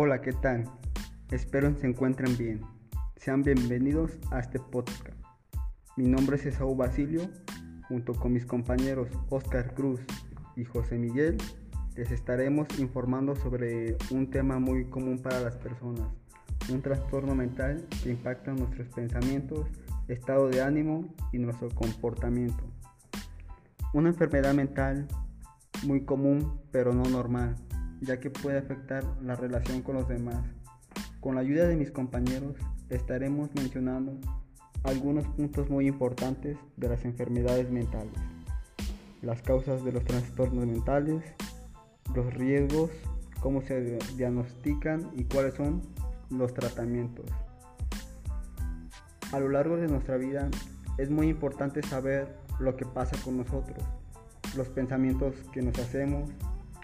Hola, ¿qué tal? Espero se encuentren bien. Sean bienvenidos a este podcast. Mi nombre es Esaú Basilio. Junto con mis compañeros Oscar Cruz y José Miguel, les estaremos informando sobre un tema muy común para las personas, un trastorno mental que impacta nuestros pensamientos, estado de ánimo y nuestro comportamiento. Una enfermedad mental muy común pero no normal ya que puede afectar la relación con los demás. Con la ayuda de mis compañeros estaremos mencionando algunos puntos muy importantes de las enfermedades mentales, las causas de los trastornos mentales, los riesgos, cómo se diagnostican y cuáles son los tratamientos. A lo largo de nuestra vida es muy importante saber lo que pasa con nosotros, los pensamientos que nos hacemos,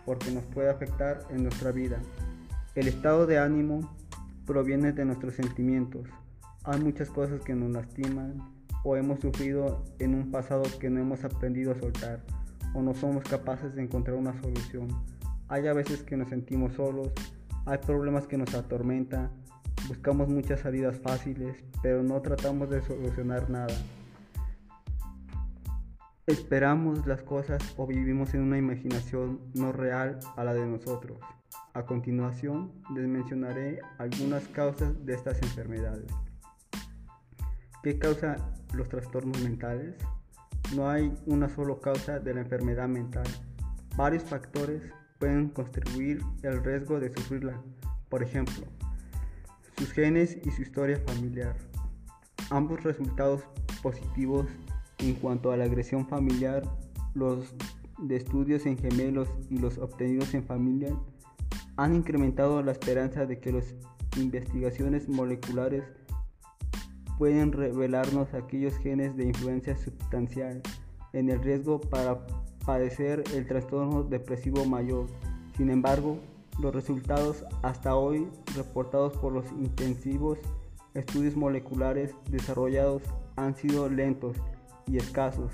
porque nos puede afectar en nuestra vida. El estado de ánimo proviene de nuestros sentimientos. Hay muchas cosas que nos lastiman o hemos sufrido en un pasado que no hemos aprendido a soltar o no somos capaces de encontrar una solución. Hay a veces que nos sentimos solos, hay problemas que nos atormentan, buscamos muchas salidas fáciles, pero no tratamos de solucionar nada. Esperamos las cosas o vivimos en una imaginación no real a la de nosotros. A continuación les mencionaré algunas causas de estas enfermedades. ¿Qué causa los trastornos mentales? No hay una sola causa de la enfermedad mental. Varios factores pueden contribuir al riesgo de sufrirla. Por ejemplo, sus genes y su historia familiar. Ambos resultados positivos en cuanto a la agresión familiar, los estudios en gemelos y los obtenidos en familia han incrementado la esperanza de que las investigaciones moleculares pueden revelarnos aquellos genes de influencia sustancial en el riesgo para padecer el trastorno depresivo mayor. Sin embargo, los resultados hasta hoy reportados por los intensivos estudios moleculares desarrollados han sido lentos y escasos,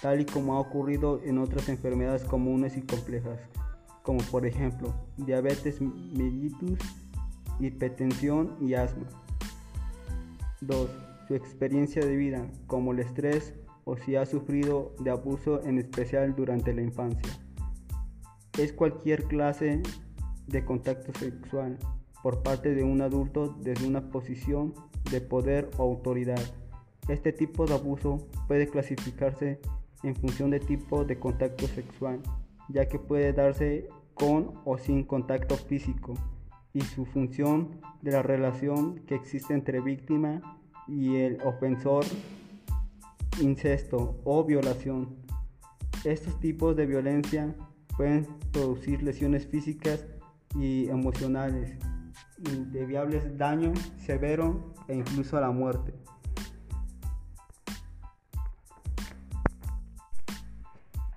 tal y como ha ocurrido en otras enfermedades comunes y complejas, como por ejemplo diabetes mellitus, hipertensión y asma. 2. Su experiencia de vida, como el estrés o si ha sufrido de abuso en especial durante la infancia. Es cualquier clase de contacto sexual por parte de un adulto desde una posición de poder o autoridad este tipo de abuso puede clasificarse en función de tipo de contacto sexual, ya que puede darse con o sin contacto físico y su función de la relación que existe entre víctima y el ofensor, incesto o violación. Estos tipos de violencia pueden producir lesiones físicas y emocionales, indeviables daño severo e incluso a la muerte.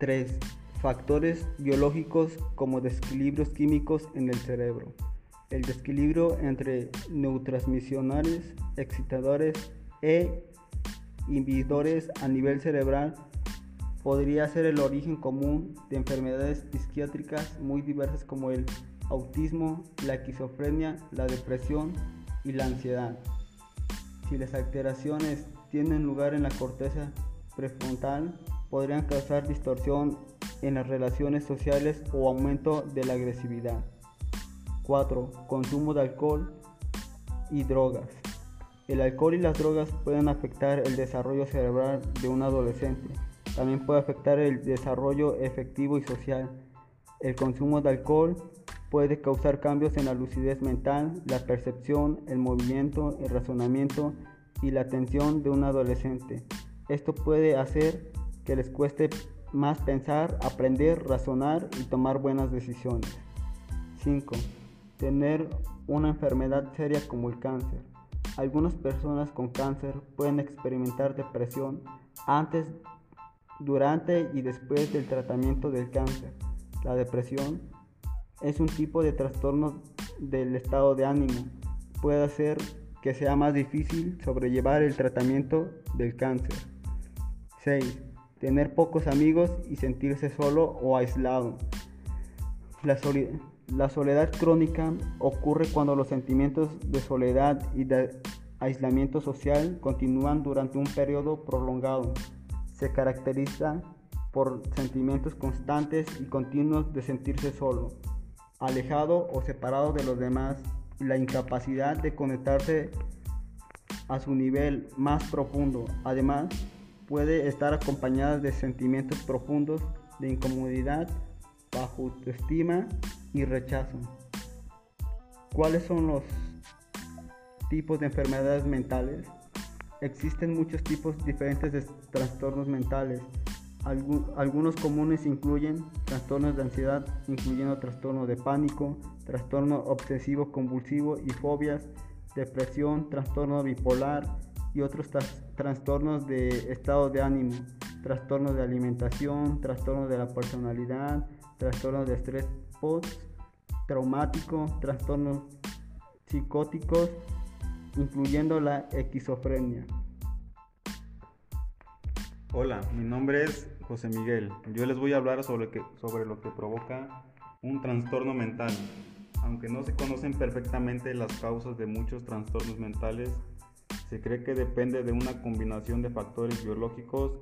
3. Factores biológicos como desequilibrios químicos en el cerebro. El desequilibrio entre neurotransmisores, excitadores e inhibidores a nivel cerebral podría ser el origen común de enfermedades psiquiátricas muy diversas como el autismo, la esquizofrenia, la depresión y la ansiedad. Si las alteraciones tienen lugar en la corteza prefrontal, podrían causar distorsión en las relaciones sociales o aumento de la agresividad. 4. Consumo de alcohol y drogas. El alcohol y las drogas pueden afectar el desarrollo cerebral de un adolescente. También puede afectar el desarrollo efectivo y social. El consumo de alcohol puede causar cambios en la lucidez mental, la percepción, el movimiento, el razonamiento y la atención de un adolescente. Esto puede hacer que les cueste más pensar, aprender, razonar y tomar buenas decisiones. 5. Tener una enfermedad seria como el cáncer. Algunas personas con cáncer pueden experimentar depresión antes, durante y después del tratamiento del cáncer. La depresión es un tipo de trastorno del estado de ánimo. Puede hacer que sea más difícil sobrellevar el tratamiento del cáncer. 6 tener pocos amigos y sentirse solo o aislado. La, soledad crónica ocurre cuando los sentimientos de soledad y de aislamiento social continúan durante un periodo prolongado. Se caracteriza por sentimientos constantes y continuos de sentirse solo, alejado o separado de los demás y la incapacidad de conectarse a su nivel más profundo. Además, puede estar acompañada de sentimientos profundos de incomodidad, bajo autoestima y rechazo. ¿Cuáles son los tipos de enfermedades mentales? Existen muchos tipos diferentes de trastornos mentales. algunos comunes incluyen trastornos de ansiedad, incluyendo trastorno de pánico, trastorno obsesivo convulsivo y fobias, depresión, trastorno bipolar y otros trastornos de estado de ánimo, trastornos de alimentación, trastornos de la personalidad, trastornos de estrés post-traumático, trastornos psicóticos, incluyendo la esquizofrenia. Hola, mi nombre es José Miguel. Yo les voy a hablar sobre, sobre lo que provoca un trastorno mental. Aunque no se conocen perfectamente las causas de muchos trastornos mentales, se cree que depende de una combinación de factores biológicos,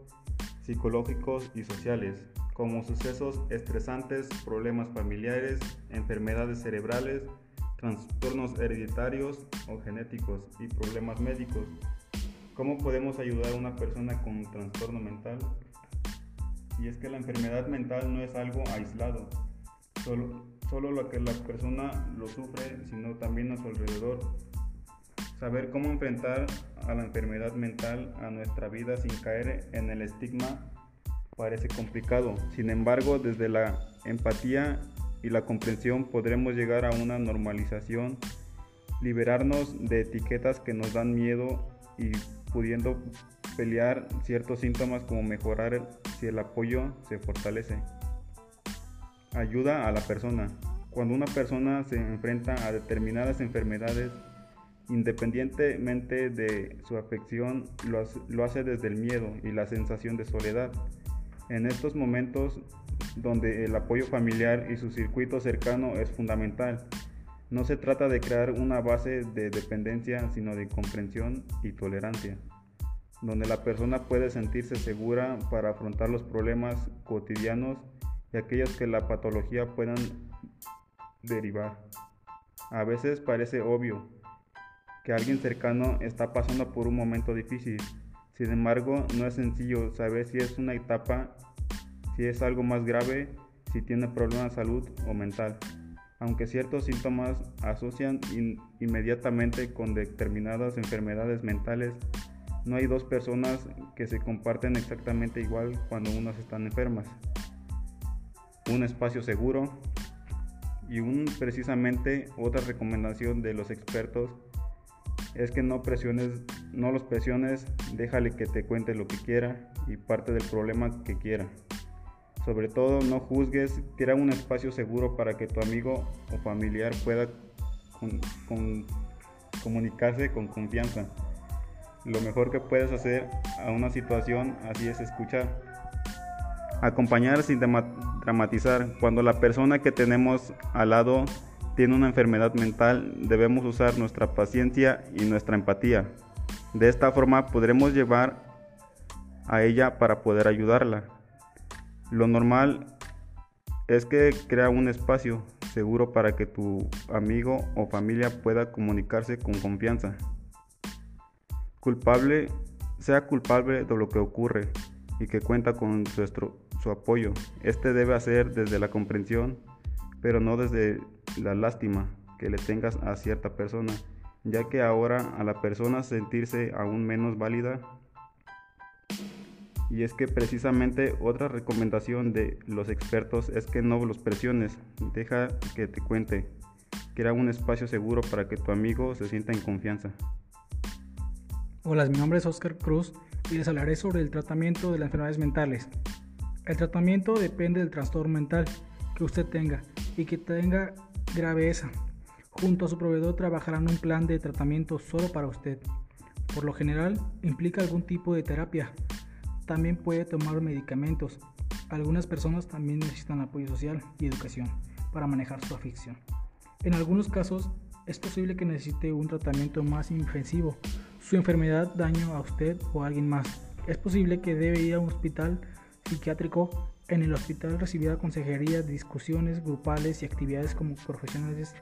psicológicos y sociales, como sucesos estresantes, problemas familiares, enfermedades cerebrales, trastornos hereditarios o genéticos y problemas médicos. ¿Cómo podemos ayudar a una persona con un trastorno mental? Y es que la enfermedad mental no es algo aislado, solo, solo lo que la persona lo sufre, sino también a su alrededor. Saber cómo enfrentar a la enfermedad mental a nuestra vida sin caer en el estigma parece complicado. Sin embargo, desde la empatía y la comprensión podremos llegar a una normalización, liberarnos de etiquetas que nos dan miedo y pudiendo pelear ciertos síntomas como mejorar si el apoyo se fortalece. Ayuda a la persona. Cuando una persona se enfrenta a determinadas enfermedades, independientemente de su afección, lo hace, desde el miedo y la sensación de soledad. En estos momentos donde el apoyo familiar y su circuito cercano es fundamental, no se trata de crear una base de dependencia, sino de comprensión y tolerancia, donde la persona puede sentirse segura para afrontar los problemas cotidianos y aquellos que la patología puedan derivar. A veces parece obvio que alguien cercano está pasando por un momento difícil, sin embargo, no es sencillo saber si es una etapa, si es algo más grave, si tiene problemas de salud o mental. Aunque ciertos síntomas asocian inmediatamente con determinadas enfermedades mentales, no hay dos personas que se comparten exactamente igual cuando unas están enfermas. Un espacio seguro y un, precisamente otra recomendación de los expertos es que no presiones, no los presiones, déjale que te cuente lo que quiera y parte del problema que quiera. Sobre todo no juzgues, crea un espacio seguro para que tu amigo o familiar pueda comunicarse con confianza. Lo mejor que puedes hacer a una situación así es escuchar. Acompañar sin dramatizar. Cuando la persona que tenemos al lado tiene una enfermedad mental, debemos usar nuestra paciencia y nuestra empatía. De esta forma podremos llevar a ella para poder ayudarla. Lo normal es que crea un espacio seguro para que tu amigo o familia pueda comunicarse con confianza. Culpable, sea culpable de lo que ocurre y que cuenta con su, su apoyo. Este debe hacer desde la comprensión, pero no desde la lástima que le tengas a cierta persona, ya que ahora a la persona sentirse aún menos válida. Y es que precisamente otra recomendación de los expertos es que no los presiones, deja que te cuente, crea un espacio seguro para que tu amigo se sienta en confianza. Hola, mi nombre es Oscar Cruz y les hablaré sobre el tratamiento de las enfermedades mentales. El tratamiento depende del trastorno mental que usted tenga y que tenga graveza. Junto a su proveedor trabajarán un plan de tratamiento solo para usted. Por lo general implica algún tipo de terapia. También puede tomar medicamentos. Algunas personas también necesitan apoyo social y educación. para manejar su afición. En algunos casos es posible que necesite un tratamiento más ofensivo. Su enfermedad daño a usted o a alguien más. Es posible que debe ir a un hospital psiquiátrico. En el hospital recibirá consejería, discusiones grupales y actividades como profesionales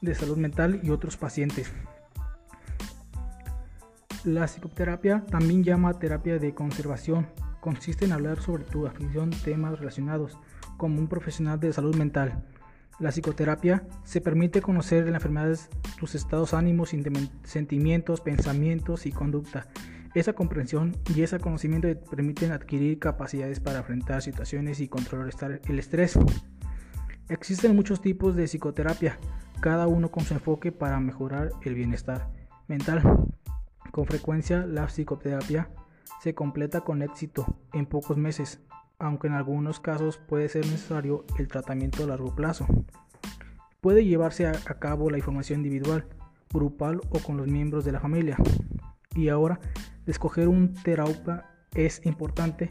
de salud mental y otros pacientes. La psicoterapia, también llama terapia de conservación, consiste en hablar sobre tu afición, temas relacionados, como un profesional de salud mental. La psicoterapia se permite conocer en enfermedades tus estados ánimos, sentimientos, pensamientos y conducta. Esa comprensión y ese conocimiento te permiten adquirir capacidades para enfrentar situaciones y controlar el estrés. Existen muchos tipos de psicoterapia, cada uno con su enfoque para mejorar el bienestar mental. Con frecuencia la psicoterapia se completa con éxito en pocos meses, aunque en algunos casos puede ser necesario el tratamiento a largo plazo. Puede llevarse a, cabo la información individual, grupal o con los miembros de la familia. Y ahora, escoger un terapeuta es importante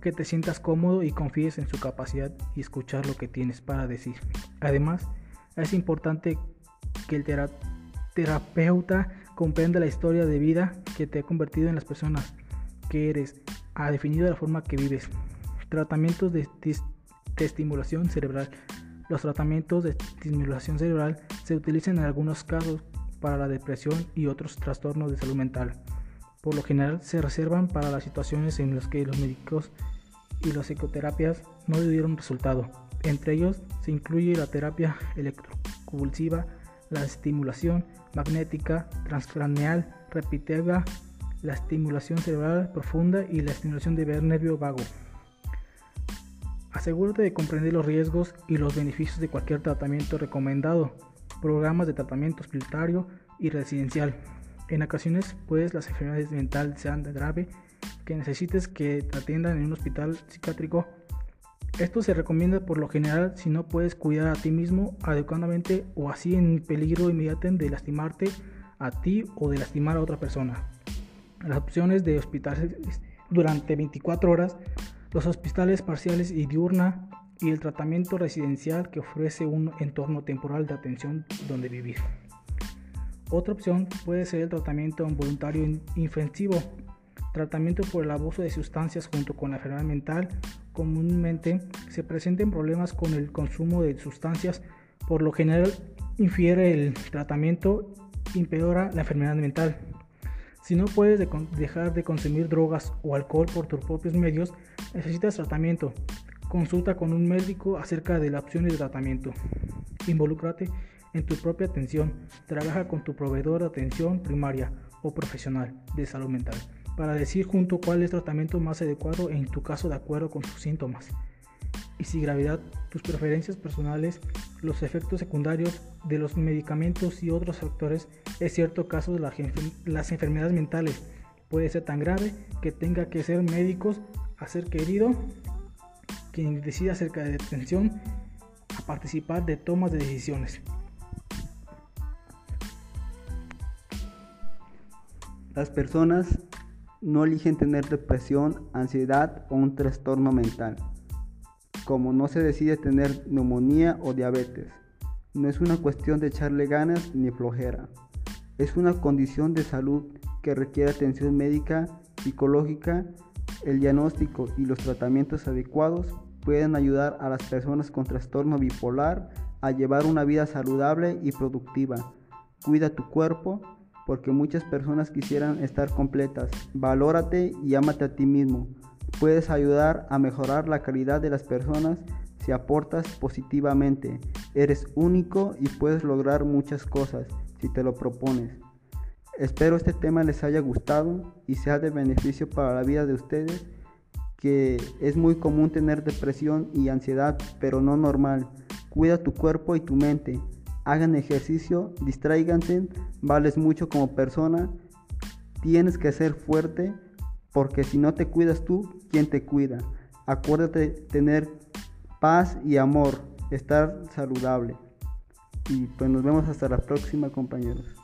que te sientas cómodo y confíes en su capacidad y escuchar lo que tienes para decir. Además, es importante que el terapeuta comprenda la historia de vida que te ha convertido en las personas que eres, ha definido la forma que vives. Tratamientos de, estimulación cerebral. Los tratamientos de estimulación cerebral se utilizan en algunos casos para la depresión y otros trastornos de salud mental. Por lo general se reservan para las situaciones en las que los médicos y las psicoterapias no dieron resultado. Entre ellos se incluye la terapia electroconvulsiva, la estimulación magnética transcraneal repetitiva, la estimulación cerebral profunda y la estimulación de nervio vago. Asegúrate de comprender los riesgos y los beneficios de cualquier tratamiento recomendado, programas de tratamiento hospitalario y residencial. En ocasiones, pues las enfermedades mentales sean de grave que necesites que te atiendan en un hospital psiquiátrico. Esto se recomienda por lo general si no puedes cuidar a ti mismo adecuadamente o así en peligro inmediato de lastimarte a ti o de lastimar a otra persona. Las opciones de hospitales durante 24 horas los hospitales parciales y diurna y el tratamiento residencial que ofrece un entorno temporal de atención donde vivir. Otra opción puede ser el tratamiento voluntario infensivo, tratamiento por el abuso de sustancias junto con la enfermedad mental. Comúnmente se presentan problemas con el consumo de sustancias, por lo general infiere el tratamiento empeora la enfermedad mental. Si no puedes dejar de consumir drogas o alcohol por tus propios medios, necesitas tratamiento. Consulta con un médico acerca de las opciones de tratamiento. Involúcrate en tu propia atención. Trabaja con tu proveedor de atención primaria o profesional de salud mental para decir junto cuál es el tratamiento más adecuado en tu caso de acuerdo con tus síntomas y si gravedad, tus preferencias personales, los efectos secundarios de los medicamentos y otros factores, es cierto caso de las enfermedades mentales. Puede ser tan grave que tenga que ser médicos a ser querido quien decida acerca de detención a participar de tomas de decisiones. Las personas no eligen tener depresión, ansiedad o un trastorno mental como no se decide tener neumonía o diabetes. No es una cuestión de echarle ganas ni flojera. Es una condición de salud que requiere atención médica, psicológica. El diagnóstico y los tratamientos adecuados pueden ayudar a las personas con trastorno bipolar a llevar una vida saludable y productiva. Cuida tu cuerpo porque muchas personas quisieran estar completas. Valórate y ámate a ti mismo. Puedes ayudar a mejorar la calidad de las personas si aportas positivamente. Eres único y puedes lograr muchas cosas si te lo propones. Espero este tema les haya gustado y sea de beneficio para la vida de ustedes, que es muy común tener depresión y ansiedad, pero no normal. Cuida tu cuerpo y tu mente. Hagan ejercicio, distráiganse, vales mucho como persona. Tienes que ser fuerte porque si no te cuidas tú, ¿quién te cuida? Acuérdate tener paz y amor, estar saludable. Y pues nos vemos hasta la próxima compañeros.